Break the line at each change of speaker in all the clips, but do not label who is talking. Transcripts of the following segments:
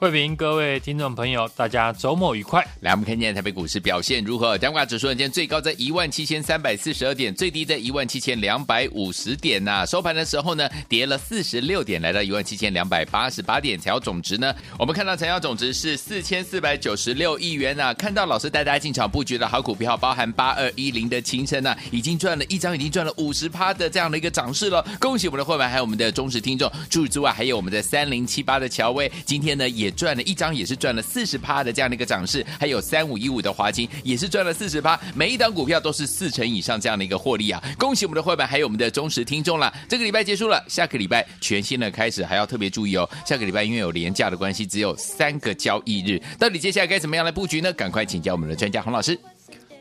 慧平，各位听众朋友，大家周末愉快。
来，我们看今天台北股市表现如何？加权指数今天最高在一万七千三百四十二点，最低在一万七千两百五十点呐、收盘的时候呢，跌了四十六点，来到一万七千两百八十八点。成交总值呢，我们看到成交总值是四千四百九十六亿元呐、啊。看到老师带大家进场布局的好股票，包含八二一零的勤诚呐，已经赚了一张，已经赚了五十趴的这样的一个涨势了。恭喜我们的会员，还有我们的忠实听众。除此之外，还有我们的三零七八的乔威，今天呢也赚了一张，也是。赚了四十趴的这样的一个涨势，还有三五一五的华金也是赚了四十趴，每一档股票都是四成以上这样的一个获利啊！恭喜我们的会员，还有我们的忠实听众了。这个礼拜结束了，下个礼拜全新的开始，还要特别注意哦。下个礼拜因为有连价的关系，只有三个交易日，到底接下来该怎么样来布局呢？赶快请教我们的专家洪老师。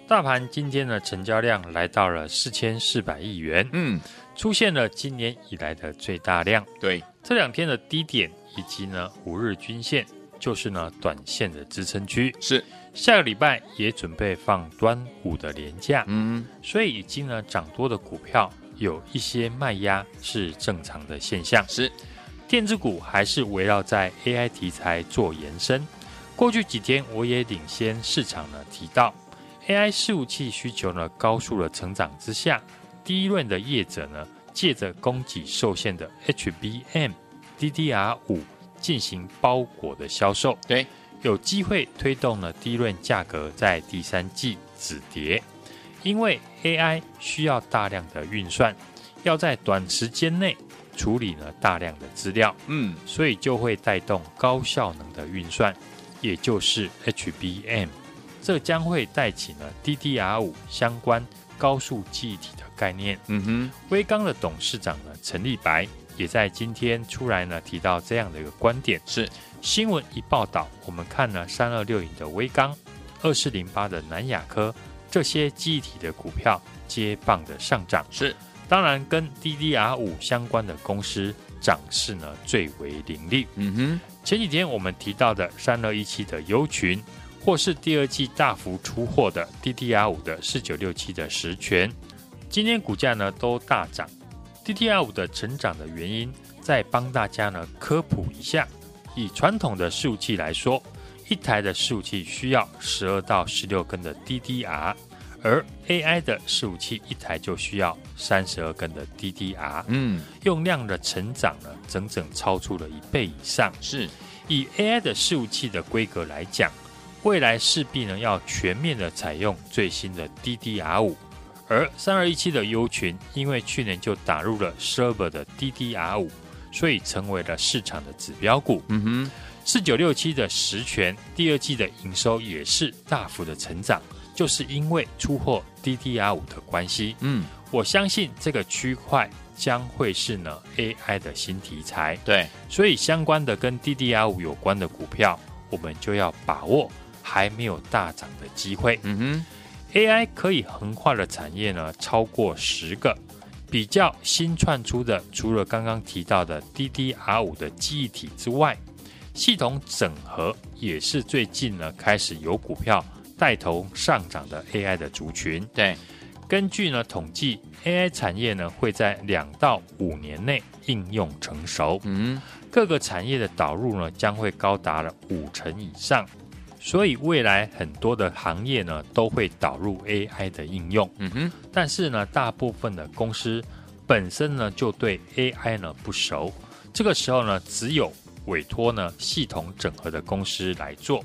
大盘今天的成交量来到了四千四百亿元，嗯，出现了今年以来的最大量。
对，
这两天的低点以及呢五日均线。就是呢，短线的支撑区
是
下个礼拜也准备放端午的连假，嗯，所以已经呢涨多的股票有一些卖压是正常的现象。
是
电子股还是围绕在 AI 题材做延伸。过去几天我也领先市场呢提到，AI 伺服器需求呢高速的成长之下，第一轮的业者呢借着供给受限的 HBM DDR 五。进行包裹的销售，
对，
有机会推动了低润价格在第三季止跌，因为 AI 需要大量的运算，要在短时间内处理呢大量的资料，嗯，所以就会带动高效能的运算，也就是 HBM，这将会带起呢 DDR 五相关高速记忆体的概念，嗯哼，威刚的董事长呢陈立白。也在今天出来呢，提到这样的一个观点，
是。
新闻一报道，我们看了三二六零的微刚，二四零八的南亚科这些记忆体的股票接棒的上涨，
是。
当然跟 DDR 五相关的公司涨势呢最为凌厉。嗯哼，前几天我们提到的三二一七的优群，或是第二季大幅出货的 DDR 五的四九六七的实权，今天股价呢都大涨。DDR 五的成长的原因，再帮大家呢科普一下。以传统的伺服器来说，一台的伺服器需要十二到十六根的 DDR，而 AI 的伺服器一台就需要三十二根的 DDR。嗯，用量的成长呢，整整超出了一倍以上。
是
以 AI 的伺服器的规格来讲，未来势必呢要全面的采用最新的 DDR 五。而三二一七的优群，因为去年就打入了 server 的 DDR 五，所以成为了市场的指标股。嗯哼，四九六七的实权，第二季的营收也是大幅的成长，就是因为出货 DDR 五的关系。嗯，我相信这个区块将会是呢 AI 的新题材。
对，
所以相关的跟 DDR 五有关的股票，我们就要把握还没有大涨的机会。嗯哼。AI 可以横跨的产业呢，超过十个。比较新窜出的，除了刚刚提到的 DDR 五的记忆体之外，系统整合也是最近呢开始有股票带头上涨的 AI 的族群。
对，
根据呢统计，AI 产业呢会在两到五年内应用成熟。嗯，各个产业的导入呢将会高达了五成以上。所以未来很多的行业呢都会导入 AI 的应用，嗯哼。但是呢，大部分的公司本身呢就对 AI 呢不熟，这个时候呢只有委托呢系统整合的公司来做。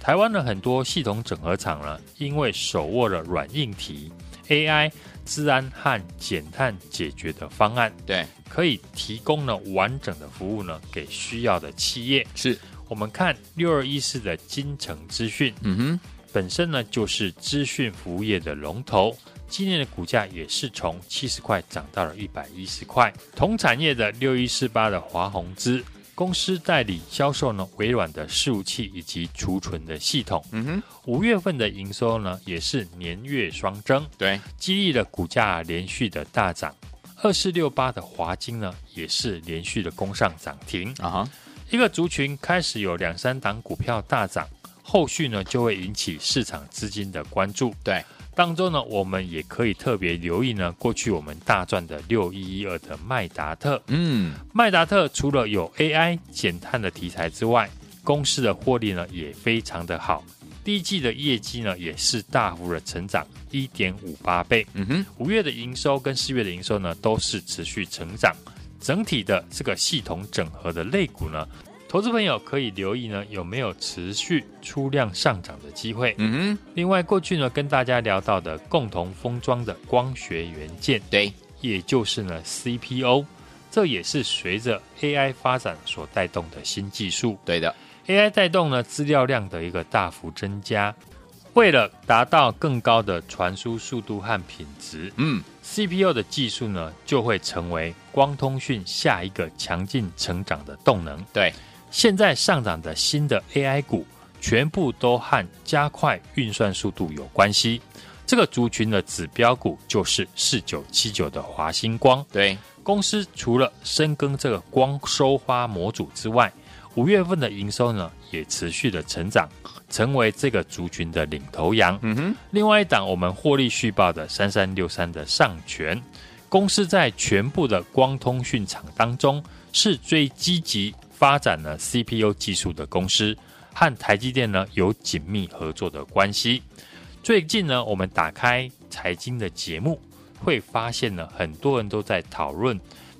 台湾的很多系统整合厂呢，因为手握了软硬体 AI、治安和减碳解决的方案，
对，
可以提供呢完整的服务呢给需要的企业
是。
我们看六二一四的金城资讯，嗯哼，本身呢就是资讯服务业的龙头，今年的股价也是从七十块涨到了一百一十块。同产业的六一四八的华宏资公司代理销售呢，微软的伺服器以及储存的系统。嗯哼，五月份的营收呢也是年月双增，
对，
激励了股价连续的大涨。二四六八的华金呢也是连续的攻上涨停啊哈，一个族群开始有两三档股票大涨。后续呢，就会引起市场资金的关注。
对，
当中呢，我们也可以特别留意呢，过去我们大赚的六一一二的麦达特。嗯，麦达特除了有 AI 减碳的题材之外，公司的获利呢也非常的好。第一季的业绩呢也是大幅的成长一点五八倍。嗯哼，五月的营收跟四月的营收呢都是持续成长。整体的这个系统整合的类股呢。投资朋友可以留意呢，有没有持续出量上涨的机会？嗯哼。另外，过去呢跟大家聊到的共同封装的光学元件，
对，
也就是呢 CPO，这也是随着 AI 发展所带动的新技术。
对的
，AI 带动呢资料量的一个大幅增加，为了达到更高的传输速度和品质，嗯，CPO 的技术呢就会成为光通讯下一个强劲成长的动能。
对。
现在上涨的新的 AI 股，全部都和加快运算速度有关系。这个族群的指标股就是四九七九的华星光。
对，
公司除了深耕这个光收花模组之外，五月份的营收呢也持续的成长，成为这个族群的领头羊。嗯哼。另外一档我们获利续报的三三六三的上权，公司在全部的光通讯厂当中是最积极。发展了 CPU 技术的公司，和台积电呢有紧密合作的关系。最近呢，我们打开财经的节目，会发现呢，很多人都在讨论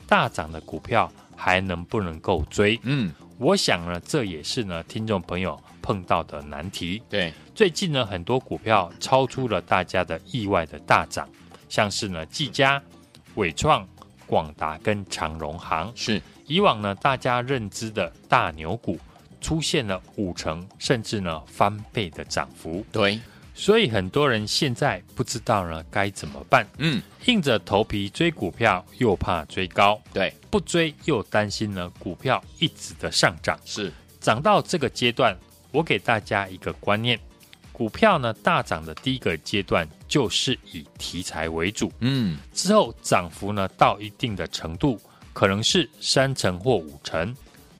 大涨的股票还能不能够追。嗯，我想呢，这也是呢听众朋友碰到的难题。
对，
最近呢，很多股票超出了大家的意外的大涨，像是呢，技嘉、伟创、广达跟长荣行
是。
以往呢，大家认知的大牛股出现了五成甚至呢翻倍的涨幅，
对，
所以很多人现在不知道呢该怎么办，嗯，硬着头皮追股票又怕追高，
对，
不追又担心呢股票一直的上涨，
是。
涨到这个阶段，我给大家一个观念，股票呢大涨的第一个阶段就是以题材为主，嗯，之后涨幅呢到一定的程度。可能是三成或五成，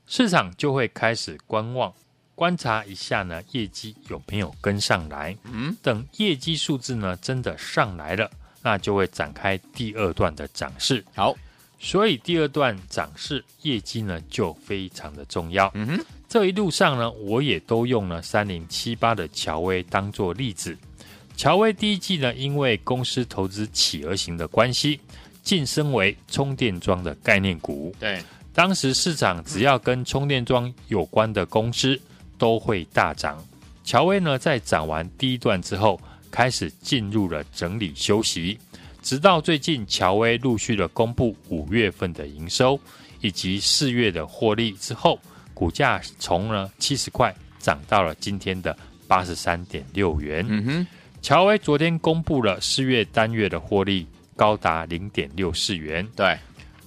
市场就会开始观望，观察一下呢业绩有没有跟上来。嗯，等业绩数字呢真的上来了，那就会展开第二段的涨势。
好，
所以第二段涨势业绩呢就非常的重要。嗯哼，这一路上呢我也都用了三零七八的乔威当做例子。乔威第一季呢因为公司投资企鹅型的关系。晋升为充电桩的概念股。
对，
当时市场只要跟充电桩有关的公司都会大涨。乔威呢，在涨完第一段之后，开始进入了整理休息，直到最近乔威陆续的公布五月份的营收以及四月的获利之后，股价从呢七十块涨到了今天的八十三点六元。嗯哼，乔威昨天公布了四月单月的获利。高达零点六四元。
对，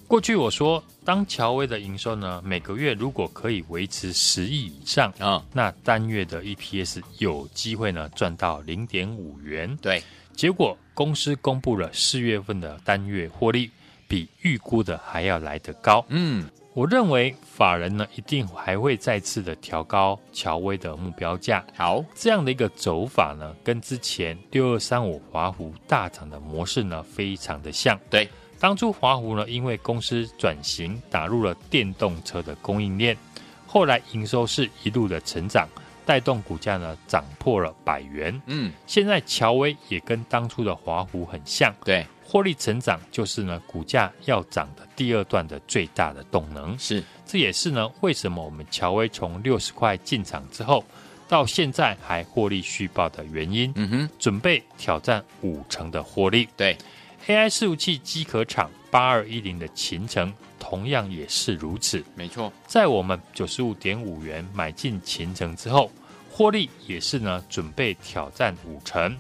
过去我说，当乔威的营收呢，每个月如果可以维持十亿以上啊，哦、那单月的 EPS 有机会呢赚到零点五元。
对，
结果公司公布了四月份的单月获利，比预估的还要来得高。嗯，我认为法人呢一定还会再次的调高乔威的目标价。
好，
这样的一个走法呢，跟之前六二三五华湖大涨的模式呢，非常的像。
对，
当初华湖呢，因为公司转型打入了电动车的供应链，后来营收是一路的成长，带动股价呢涨破了百元。嗯，现在乔威也跟当初的华湖很像。
对。
获利成长就是呢，股价要涨的第二段的最大的动能。
是，
这也是呢，为什么我们乔威从六十块进场之后，到现在还获利续报的原因。嗯哼，准备挑战五成的获利。
对
，AI 伺服器机壳厂八二一零的秦城同样也是如此。
没错，
在我们九十五点五元买进秦城之后，获利也是呢，准备挑战五成。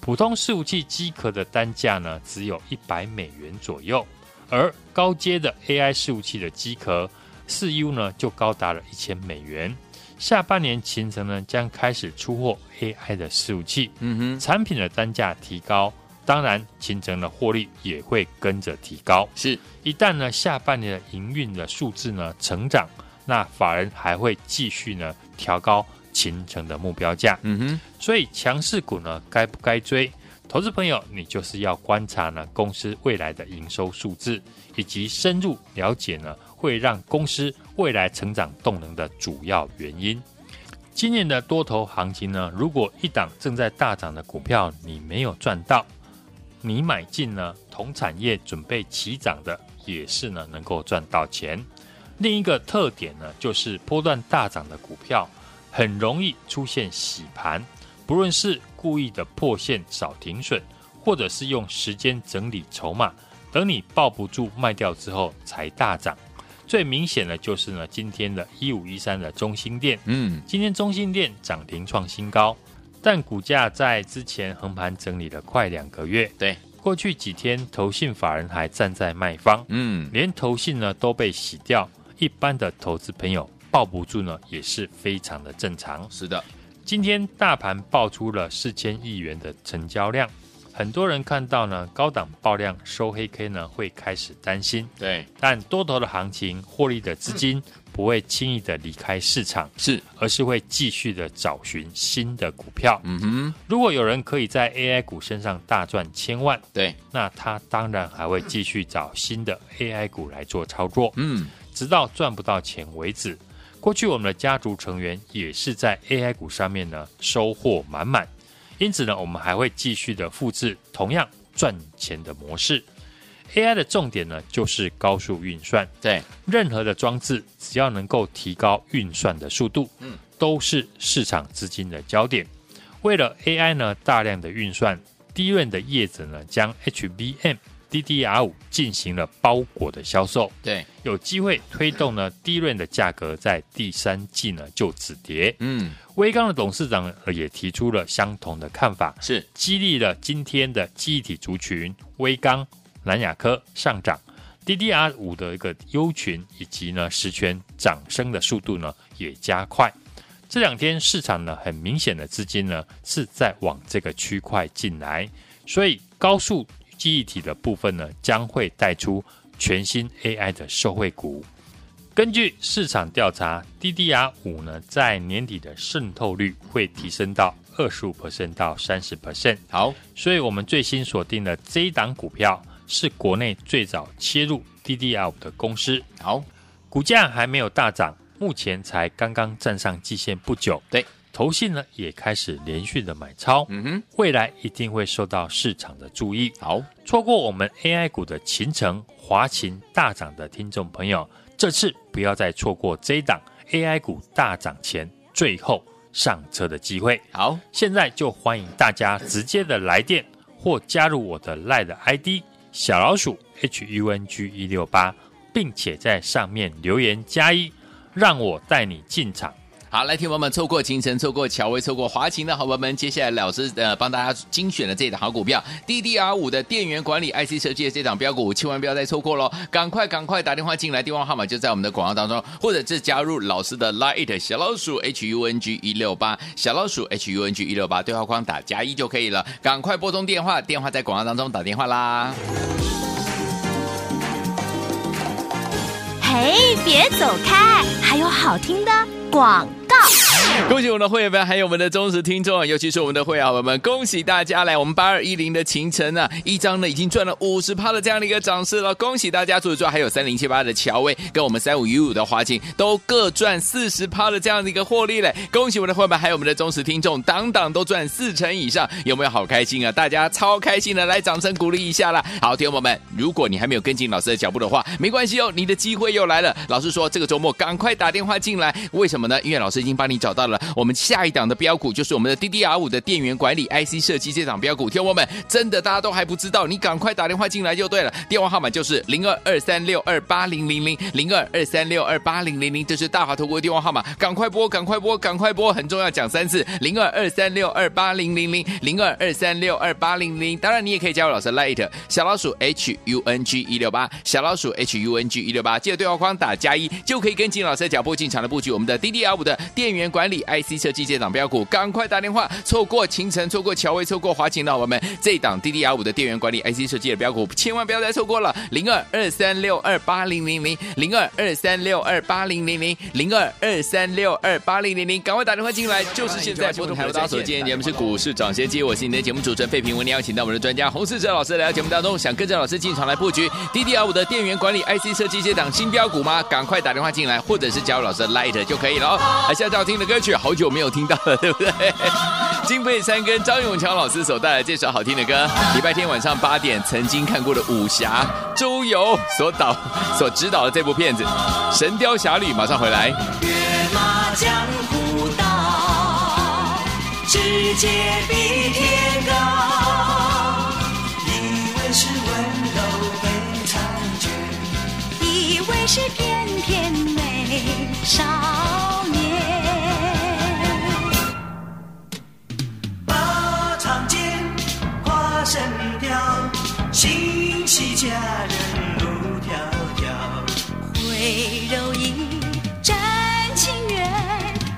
普通伺服器机壳的单价呢，只有一百美元左右，而高阶的 AI 伺服器的机壳四 U 呢，就高达了一千美元。下半年秦城呢，将开始出货 AI 的伺服器，嗯哼，产品的单价提高，当然秦城的获利也会跟着提高。
是，
一旦呢下半年的营运的数字呢成长，那法人还会继续呢调高。形成的目标价，嗯哼，所以强势股呢，该不该追？投资朋友，你就是要观察呢公司未来的营收数字，以及深入了解呢会让公司未来成长动能的主要原因。今年的多头行情呢，如果一档正在大涨的股票你没有赚到，你买进呢同产业准备起涨的，也是呢能够赚到钱。另一个特点呢，就是波段大涨的股票。很容易出现洗盘，不论是故意的破线少停损，或者是用时间整理筹码，等你抱不住卖掉之后才大涨。最明显的就是呢，今天的一五一三的中心店，嗯，今天中心店涨停创新高，但股价在之前横盘整理了快两个月，
对，
过去几天投信法人还站在卖方，嗯，连投信呢都被洗掉，一般的投资朋友。抱不住呢，也是非常的正常。
是的，
今天大盘爆出了四千亿元的成交量，很多人看到呢高档爆量收黑 K 呢，会开始担心。
对，
但多头的行情，获利的资金不会轻易的离开市场，
是，
而是会继续的找寻新的股票。嗯哼，如果有人可以在 AI 股身上大赚千万，
对，
那他当然还会继续找新的 AI 股来做操作。嗯，直到赚不到钱为止。过去我们的家族成员也是在 AI 股上面呢收获满满，因此呢，我们还会继续的复制同样赚钱的模式。AI 的重点呢就是高速运算，
对
任何的装置只要能够提高运算的速度，嗯，都是市场资金的焦点。为了 AI 呢大量的运算，DRAM 的业者呢将 HBM。DDR 五进行了包裹的销售，
对，
有机会推动呢 DRAM 的价格在第三季呢就止跌。嗯，微刚的董事长也提出了相同的看法，
是
激励了今天的记忆体族群微刚、南亚科上涨，DDR 五的一个优群以及呢实权涨升的速度呢也加快。这两天市场呢很明显的资金呢是在往这个区块进来，所以高速。记忆体的部分呢，将会带出全新 AI 的受惠股。根据市场调查，DDR 五呢，在年底的渗透率会提升到二十五 percent 到三十 percent。
好，
所以我们最新锁定的这一档股票是国内最早切入 DDR 的公司。
好，
股价还没有大涨，目前才刚刚站上季线不久。
对。
投信呢也开始连续的买超，嗯哼，未来一定会受到市场的注意。
好，
错过我们 AI 股的秦城、华勤大涨的听众朋友，这次不要再错过这一档 AI 股大涨前最后上车的机会。
好，
现在就欢迎大家直接的来电或加入我的 LINE 的 ID 小老鼠 HUNG 一六八，并且在上面留言加一，让我带你进场。
好，来，听友们，错过勤诚，错过乔威，错过华勤的好朋友们，接下来老师呃帮大家精选的这档好股票，DDR 五的电源管理 IC 设计的这档标股，千万不要再错过喽！赶快赶快打电话进来，电话号码就在我们的广告当中，或者是加入老师的 Line 小老鼠 HUNG 一六八，小老鼠 HUNG 一六八，对话框打加一就可以了，赶快拨通电话，电话在广告当中打电话啦！
嘿，别走开，还有好听的广。
恭喜我们的会员们，还有我们的忠实听众，尤其是我们的会员朋友们，恭喜大家来我们八二一零的勤诚啊，一张呢已经赚了五十趴的这样的一个涨势了，恭喜大家！除此之外，还有三零七八的乔威跟我们三五一五的华勤都各赚四十趴的这样的一个获利嘞，恭喜我们的会员们，还有我们的忠实听众，档档都赚四成以上，有没有好开心啊？大家超开心的，来掌声鼓励一下啦！好，听友们，如果你还没有跟进老师的脚步的话，没关系哦，你的机会又来了。老师说这个周末赶快打电话进来，为什么呢？因为老师已经帮你。找到到了我们下一档的标股，就是我们的 DDR 五的电源管理 IC 设计这档标股。听我们，真的大家都还不知道，你赶快打电话进来就对了，电话号码就是零二二三六二八零零零零二二三六二八零零零，这是大华投顾的电话号码，赶快拨，赶快拨，赶快拨，很重要，讲三次，零二二三六二八零零零零二二三六二八零零。当然，你也可以加入老师 Light 小老鼠 H U N G 一六八小老鼠 H U N G 一六八，记得对话框打加一，就可以跟进老师的脚步进场的布局我们的 DDR 五的电源管理 IC 设计这档标股，赶快打电话，错过清晨，错过乔威，错过华勤的我们这档 DDR 五的电源管理 IC 设计的标股，千万不要再错过了，零二二三六二八零零零零二二三六二八零零零零二二三六二八零零零，赶快打电话进来，就是现在拨通台大所。今天节目是股市涨先机，我是你的节目主持人费平，为你邀请到我们的专家洪世哲老师来到节目当中，想跟着老师进场来布局 DDR 五的电源管理 IC 设计这档新标股吗？赶快打电话进来，或者是加入老师的 Light 就可以了哦。还现在要听的歌歌曲，好久没有听到了，对不对？金佩珊跟张永强老师所带来这首好听的歌，礼拜天晚上八点曾经看过的武侠周游所导所指导的这部片子《神雕侠侣》，马上回来。
跃马江湖道，世界比天高，以为是温柔被察觉，以为是翩翩美少。齐家人路迢迢，会柔意，真情缘，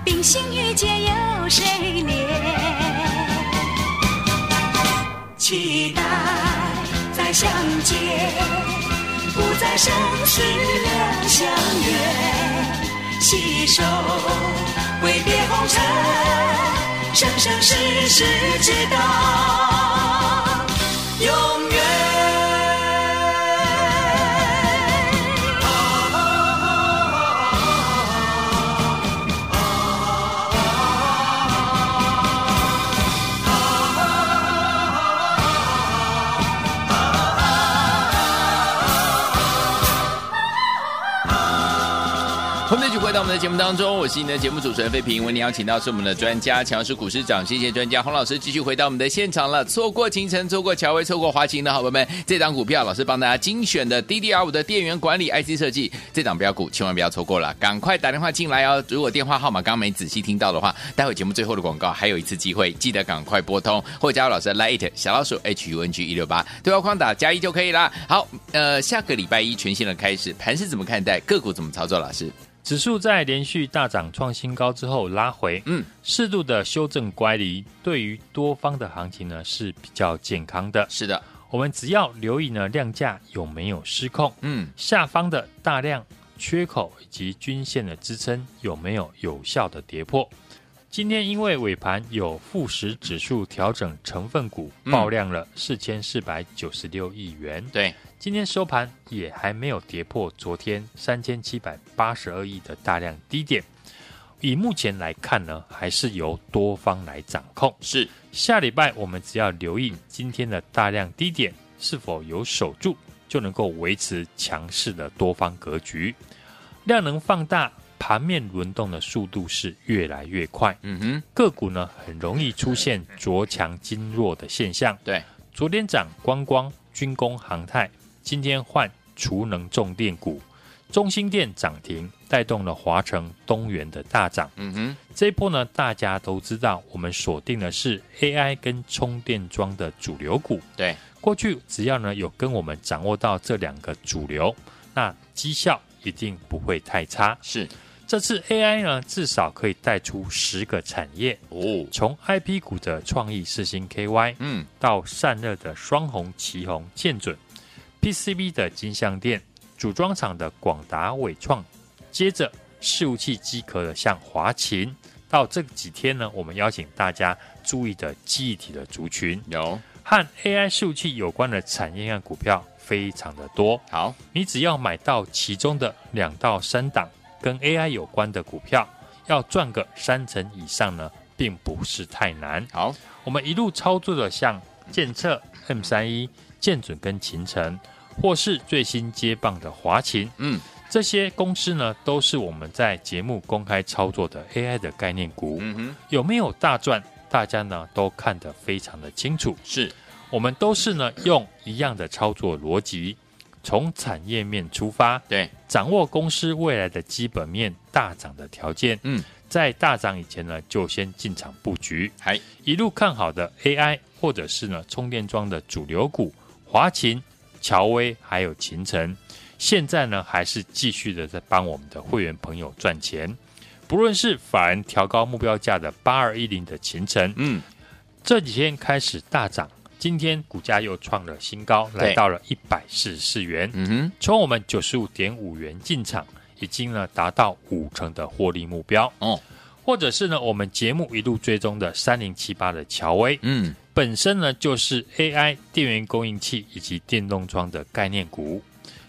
冰心玉洁有谁怜？期待再相见，不再生死两相约，携手挥别红尘，生生世世直到永远。
回到我们的节目当中，我是你的节目主持人费平。为你邀请到是我们的专家，强势股市长谢谢专家洪老师，继续回到我们的现场了。错过勤诚，错过乔威，错过华勤的好朋友们，这张股票老师帮大家精选的 DDR 五的电源管理 IC 设计，这档标股千万不要错过了，赶快打电话进来哦。如果电话号码刚刚没仔细听到的话，待会节目最后的广告还有一次机会，记得赶快拨通或加入老师的 Light 小老鼠 H U N G 一六八对话框打加一就可以了。好，呃，下个礼拜一全新的开始，盘是怎么看待？个股怎么操作？老师？
指数在连续大涨创新高之后拉回，嗯，适度的修正乖离，对于多方的行情呢是比较健康的。
是的，
我们只要留意呢量价有没有失控，嗯，下方的大量缺口以及均线的支撑有没有有效的跌破。今天因为尾盘有富时指数调整成分股爆量了四千四百九十六亿元，
对。
今天收盘也还没有跌破昨天三千七百八十二亿的大量低点，以目前来看呢，还是由多方来掌控。
是
下礼拜我们只要留意今天的大量低点是否有守住，就能够维持强势的多方格局。量能放大，盘面轮动的速度是越来越快。嗯哼，个股呢很容易出现着强筋弱的现象。
对，
昨天涨观光、军工、航太。今天换储能重电股，中兴电涨停，带动了华城、东元的大涨。嗯哼，这一波呢，大家都知道，我们锁定的是 AI 跟充电桩的主流股。
对，
过去只要呢有跟我们掌握到这两个主流，那绩效一定不会太差。
是，
这次 AI 呢，至少可以带出十个产业。哦，从 IP 股的创意四星 KY，嗯，到散热的双红、旗红、建准。PCB 的金相电，组装厂的广达伟创，接着事务器机壳的像华勤，到这几天呢，我们邀请大家注意的记忆体的族群。
有。
和 AI 伺服器有关的产业和股票非常的多。
好，
你只要买到其中的两到三档跟 AI 有关的股票，要赚个三成以上呢，并不是太难。
好，
我们一路操作的像建策、M 三一、建准跟勤诚。或是最新接棒的华勤，嗯，这些公司呢，都是我们在节目公开操作的 AI 的概念股。嗯哼，有没有大赚？大家呢都看得非常的清楚。
是，
我们都是呢用一样的操作逻辑，从产业面出发，
对，
掌握公司未来的基本面大涨的条件。嗯，在大涨以前呢，就先进场布局。
还
一路看好的 AI，或者是呢充电桩的主流股，华勤、乔威还有秦晨。现在呢，还是继续的在帮我们的会员朋友赚钱。不论是法人调高目标价的八二一零的秦晨，嗯，这几天开始大涨，今天股价又创了新高，来到了一百四十四元。嗯哼，从我们九十五点五元进场，已经呢达到五成的获利目标。哦，或者是呢，我们节目一路追踪的三零七八的乔威，嗯，本身呢就是 AI 电源供应器以及电动窗的概念股。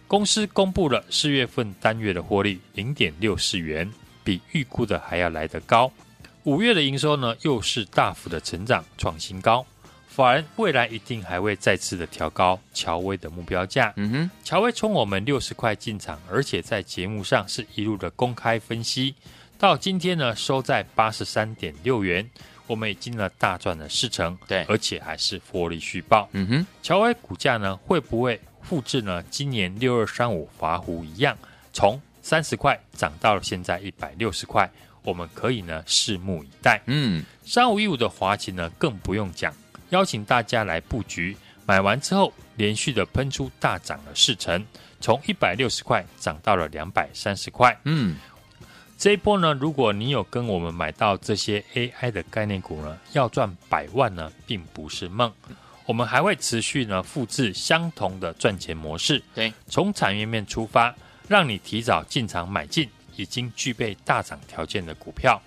公司公布了四月份单月的获利零点六四元，比预估的还要来得高。五月的营收呢，又是大幅的成长，创新高。法人未来一定还会再次的调高乔威的目标价。嗯哼，乔威从我们六十块进场，而且在节目上是一路的公开分析，到今天呢收在八十三点六元，我们已经呢大赚了四成。
对，
而且还是获利续报。嗯哼，乔威股价呢会不会？复制呢，今年六二三五华湖一样，从三十块涨到了现在一百六十块，我们可以呢拭目以待。嗯，三五一五的华擎呢更不用讲，邀请大家来布局，买完之后连续的喷出大涨了四成，从一百六十块涨到了两百三十块。嗯，这一波呢，如果你有跟我们买到这些 AI 的概念股呢，要赚百万呢，并不是梦。我们还会持续呢复制相同的赚钱模式，
对，
从产业面出发，让你提早进场买进已经具备大涨条件的股票。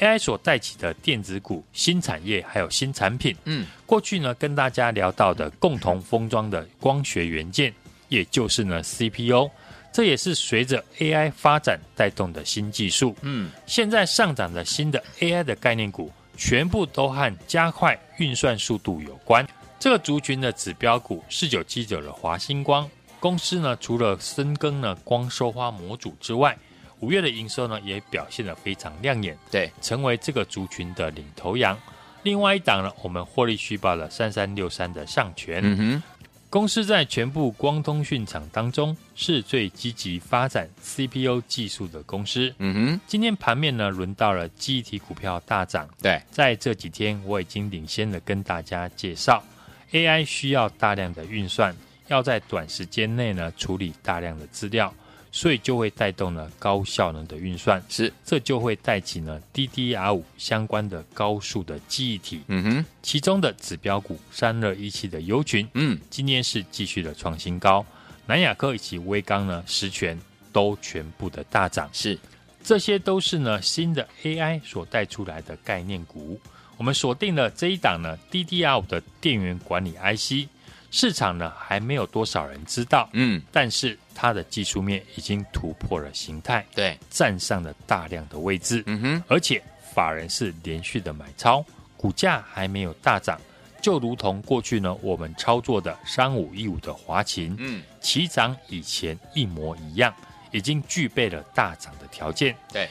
AI 所带起的电子股、新产业还有新产品，嗯，过去呢跟大家聊到的共同封装的光学元件，也就是呢 CPU，这也是随着 AI 发展带动的新技术，嗯，现在上涨的新的 AI 的概念股，全部都和加快运算速度有关。这个族群的指标股四九七九的华星光公司呢，除了深耕呢光收花模组之外，五月的营收呢也表现得非常亮眼，
对，
成为这个族群的领头羊。另外一档呢，我们获利续报了三三六三的上权，嗯哼，公司在全部光通讯厂当中是最积极发展 CPU 技术的公司，嗯哼。今天盘面呢轮到了记忆体股票大涨，
对，
在这几天我已经领先的跟大家介绍。AI 需要大量的运算，要在短时间内呢处理大量的资料，所以就会带动了高效能的运算，
是，
这就会带起呢 DDR 五相关的高速的记忆体。嗯哼，其中的指标股三二一七的优群，嗯，今天是继续的创新高，南亚科以及威刚呢十銓都全部的大涨，
是，
这些都是呢新的 AI 所带出来的概念股。我们锁定了这一档呢 DDR 五的电源管理 IC，市场呢还没有多少人知道，嗯，但是它的技术面已经突破了形态，
对，
站上了大量的位置，嗯哼，而且法人是连续的买超，股价还没有大涨，就如同过去呢我们操作的三五一五的华勤，嗯，起涨以前一模一样，已经具备了大涨的条件，
对。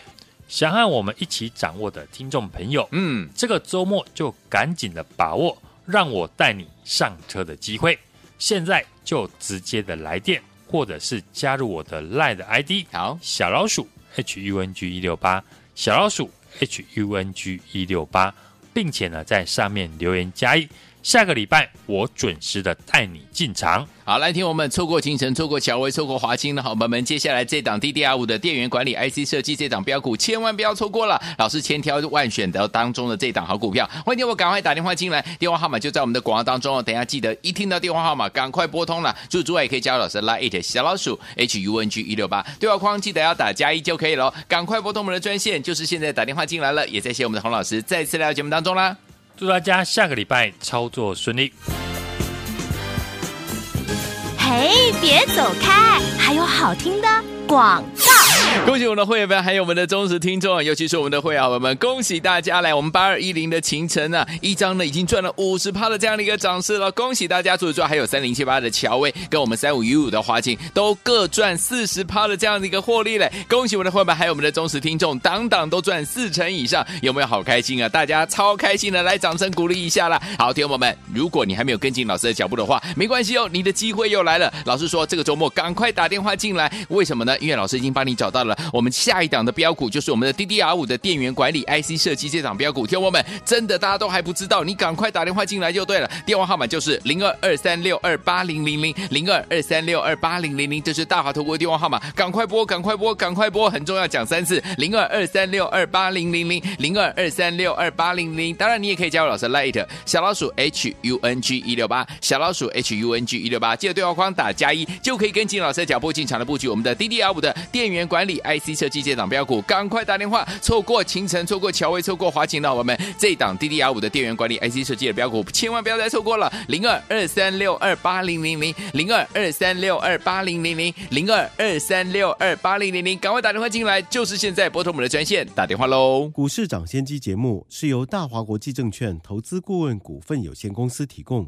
想和我们一起掌握的听众朋友，嗯，这个周末就赶紧的把握，让我带你上车的机会。现在就直接的来电，或者是加入我的 LINE 的 ID，
好，
小老鼠 H U N G 一六八，小老鼠 H U N G 一六八，并且呢，在上面留言加一。下个礼拜我准时的带你进场。
好，来听我们错过勤诚、错过乔威、错过华清的好朋友们，接下来这档 DDR 五的电源管理 IC 设计这档标股，千万不要错过了。老师千挑万选的当中的这档好股票，欢迎我赶快打电话进来，电话号码就在我们的广告当中哦。等一下记得一听到电话号码，赶快拨通了。祝诸位也可以加入老师拉 it 小老鼠 H U N G 一六八对话框，记得要打加一就可以了。赶快拨通我们的专线，就是现在打电话进来了。也谢谢我们的洪老师再次来到节目当中啦。
祝大家下个礼拜操作顺利。
嘿，别走开，还有好听的广告。
恭喜我们的会员们，还有我们的忠实听众，尤其是我们的会员们，恭喜大家来我们八二一零的勤诚啊，一张呢已经赚了五十趴的这样的一个涨势了，恭喜大家！除此之外，还有三零七八的乔威跟我们三五一五的华勤都各赚四十趴的这样的一个获利嘞，恭喜我们的会员们，还有我们的忠实听众，档档都赚四成以上，有没有好开心啊？大家超开心的，来掌声鼓励一下啦！好，听友们，如果你还没有跟进老师的脚步的话，没关系哦，你的机会又来了。老师说这个周末赶快打电话进来，为什么呢？因为老师已经帮你找到了我们下一档的标股，就是我们的 DDR 五的电源管理 IC 设计这档标股。听我们，真的大家都还不知道，你赶快打电话进来就对了。电话号码就是零二二三六二八零零零零二二三六二八零零零，这是大华投顾的电话号码，赶快拨，赶快拨，赶快拨，很重要，讲三次，零二二三六二八零零零零二二三六二八零零。当然，你也可以加入老师 Light 小老鼠 H U N G 一六八小老鼠 H U N G 一六八，记得对话框打加一，就可以跟进老师的脚步进场的布局。我们的 DDR 五的电源管理 IC 设计这档标股，赶快打电话，错过勤诚，错过乔威，错过华勤的我们，这档 DDR 五的电源管理 IC 设计的标股，千万不要再错过了，零二二三六二八零零零零二二三六二八零零零零二二三六二八零零零，赶快打电话进来，就是现在拨通我们的专线打电话喽。
股市涨先机节目是由大华国际证券投资顾问股份有限公司提供，